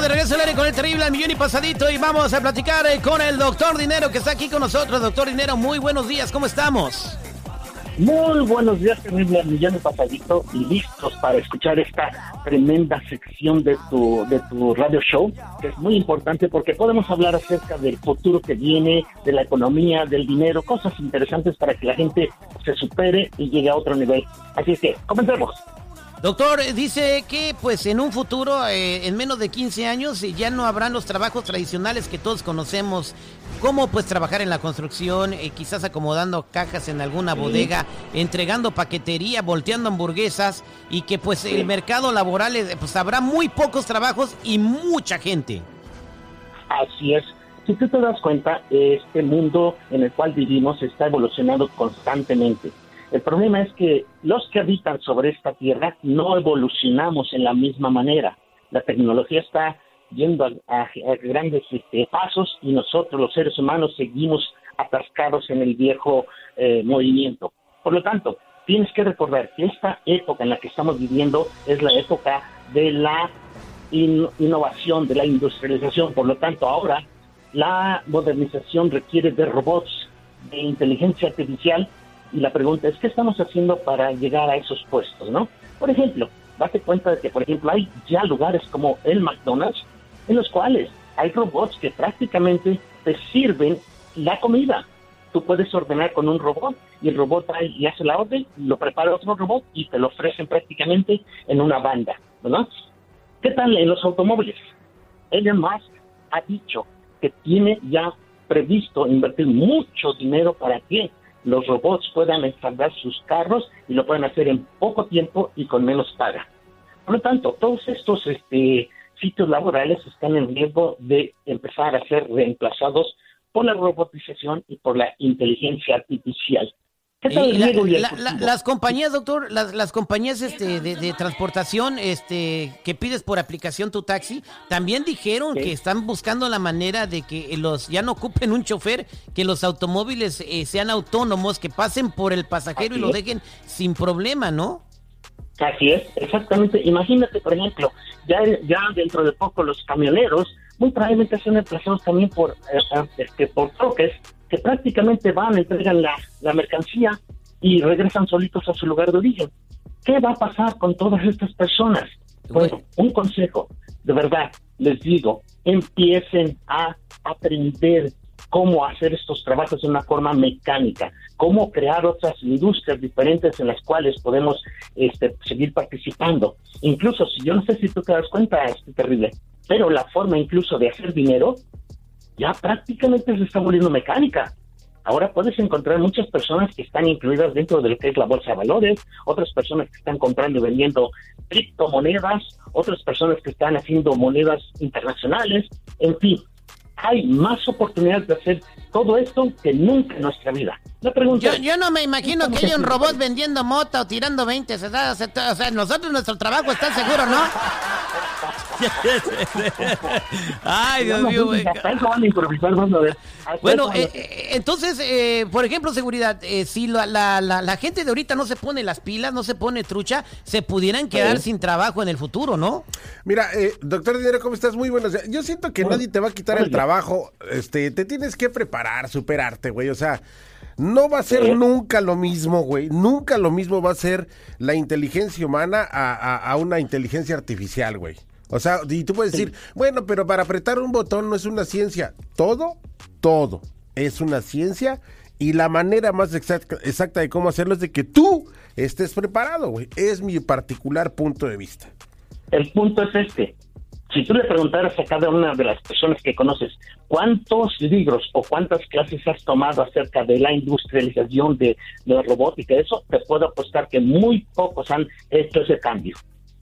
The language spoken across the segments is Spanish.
De regreso al aire con el terrible millón y pasadito y vamos a platicar eh, con el doctor Dinero que está aquí con nosotros. Doctor Dinero, muy buenos días, ¿cómo estamos? Muy buenos días, terrible millón y pasadito y listos para escuchar esta tremenda sección de tu, de tu radio show, que es muy importante porque podemos hablar acerca del futuro que viene, de la economía, del dinero, cosas interesantes para que la gente se supere y llegue a otro nivel. Así que, comencemos. Doctor, dice que pues en un futuro, eh, en menos de 15 años, ya no habrán los trabajos tradicionales que todos conocemos, como pues trabajar en la construcción, eh, quizás acomodando cajas en alguna bodega, entregando paquetería, volteando hamburguesas, y que pues el mercado laboral, eh, pues habrá muy pocos trabajos y mucha gente. Así es. Si tú te das cuenta, este mundo en el cual vivimos está evolucionando constantemente el problema es que los que habitan sobre esta tierra no evolucionamos en la misma manera. La tecnología está yendo a, grandes este, pasos y nosotros los seres humanos seguimos atascados en el viejo eh, movimiento. Por lo tanto, tienes que recordar que esta época en la que estamos viviendo es la época de la innovación, de la industrialización. Por lo tanto, ahora la modernización requiere de robots, de inteligencia artificial y la pregunta es, ¿qué estamos haciendo para llegar a esos puestos, no? Por ejemplo, date cuenta de que, por ejemplo, hay ya lugares como el McDonald's en los cuales hay robots que prácticamente te sirven la comida. Tú puedes ordenar con un robot y el robot trae y hace la orden, lo prepara otro robot y te lo ofrecen prácticamente en una banda, ¿verdad? ¿Qué tal en los automóviles? Elon Musk ha dicho que tiene ya previsto invertir mucho dinero para que los robots puedan ensamblar sus carros y lo pueden hacer en poco tiempo y con menos paga. Por lo tanto, todos estos este, sitios laborales están en riesgo de empezar a ser reemplazados por la robotización y por la inteligencia artificial las compañías, doctor, las, las compañías este, de, transportación este, que pides por aplicación tu taxi, también dijeron que están buscando la manera de que los ya no ocupen un chofer, que los automóviles eh, sean autónomos, que pasen por el pasajero y lo dejen sin problema, ¿no? Así es, exactamente. Imagínate, por ejemplo, ya, ya dentro de poco los camioneros muy probablemente sean emplazados también por, eh, eh, este, por troques que prácticamente van, entregan la, la mercancía y regresan solitos a su lugar de origen. ¿Qué va a pasar con todas estas personas? Bueno, un consejo, de verdad, les digo, empiecen a aprender cómo hacer estos trabajos de una forma mecánica, cómo crear otras industrias diferentes en las cuales podemos este, seguir participando. Incluso, si yo no sé si tú te das cuenta, es terrible, pero la forma incluso de hacer dinero ya prácticamente se está volviendo mecánica. Ahora puedes encontrar muchas personas que están incluidas dentro de lo que es la bolsa de valores, otras personas que están comprando y vendiendo criptomonedas, otras personas que están haciendo monedas internacionales, en fin, hay más oportunidades de hacer todo esto que nunca en nuestra vida. La pregunta yo, no me imagino que haya un robot vendiendo mota o tirando 20, o sea, nosotros nuestro trabajo está seguro, ¿no? Ay, Dios mío. Bueno, eh, eh, entonces, eh, por ejemplo, seguridad, si la, la, la, gente de ahorita no se pone las pilas, no se pone trucha, se pudieran quedar sin trabajo en el futuro, ¿no? Mira, doctor Dinero, ¿cómo estás? Muy buenos días. Yo siento que nadie te va a quitar el trabajo. Este, te tienes que preparar, superarte, güey. O sea, no va a ser nunca lo mismo, güey. Nunca lo mismo va a ser la inteligencia humana a, a una inteligencia artificial, güey. O sea, y tú puedes decir, bueno, pero para apretar un botón no es una ciencia. Todo, todo es una ciencia y la manera más exacta, exacta de cómo hacerlo es de que tú estés preparado, güey. Es mi particular punto de vista. El punto es este. Si tú le preguntaras a cada una de las personas que conoces cuántos libros o cuántas clases has tomado acerca de la industrialización de, de la robótica, eso te puedo apostar que muy pocos han hecho ese cambio.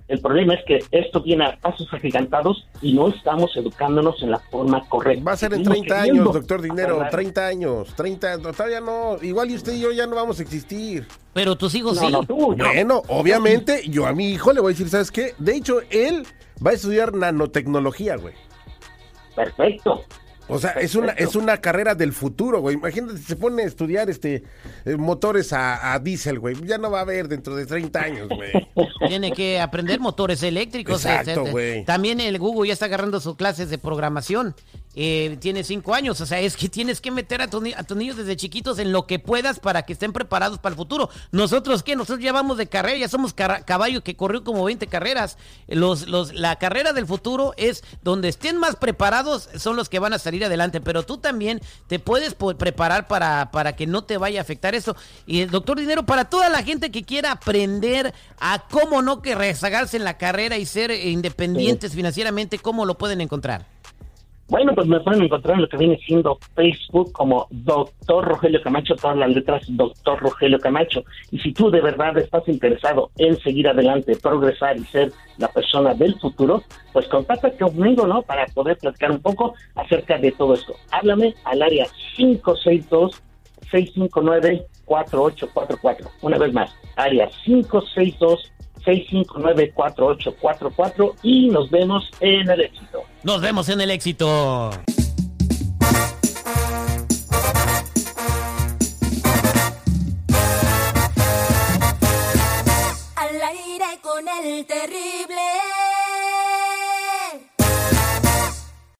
El problema es que esto viene a pasos agigantados y no estamos educándonos en la forma correcta. Va a ser en 30 años, doctor Dinero, 30 años, 30, todavía no, igual y usted y yo ya no vamos a existir. Pero tus hijos sí. bueno, obviamente yo a mi hijo le voy a decir, ¿sabes qué? De hecho, él va a estudiar nanotecnología, güey. Perfecto. O sea, es una, es una carrera del futuro, güey. Imagínate, se pone a estudiar este eh, motores a, a diésel, güey. Ya no va a haber dentro de 30 años, güey. Tiene que aprender motores eléctricos. Exacto, güey. También el Google ya está agarrando sus clases de programación. Eh, tiene cinco años, o sea, es que tienes que meter a, tu, a tus niños desde chiquitos en lo que puedas para que estén preparados para el futuro. Nosotros, ¿qué? Nosotros ya vamos de carrera, ya somos caballo que corrió como 20 carreras. Los, los, la carrera del futuro es donde estén más preparados, son los que van a salir adelante, pero tú también te puedes preparar para, para que no te vaya a afectar eso. Y el doctor Dinero, para toda la gente que quiera aprender a cómo no que rezagarse en la carrera y ser independientes financieramente, ¿cómo lo pueden encontrar? Bueno, pues me pueden encontrar en lo que viene siendo Facebook como Doctor Rogelio Camacho, todas las letras Doctor Rogelio Camacho. Y si tú de verdad estás interesado en seguir adelante, progresar y ser la persona del futuro, pues contáctate conmigo, ¿no? Para poder platicar un poco acerca de todo esto. Háblame al área 562 659 4844. Una vez más, área 562 659-4844 y nos vemos en el éxito. Nos vemos en el éxito. Al aire con el terrible.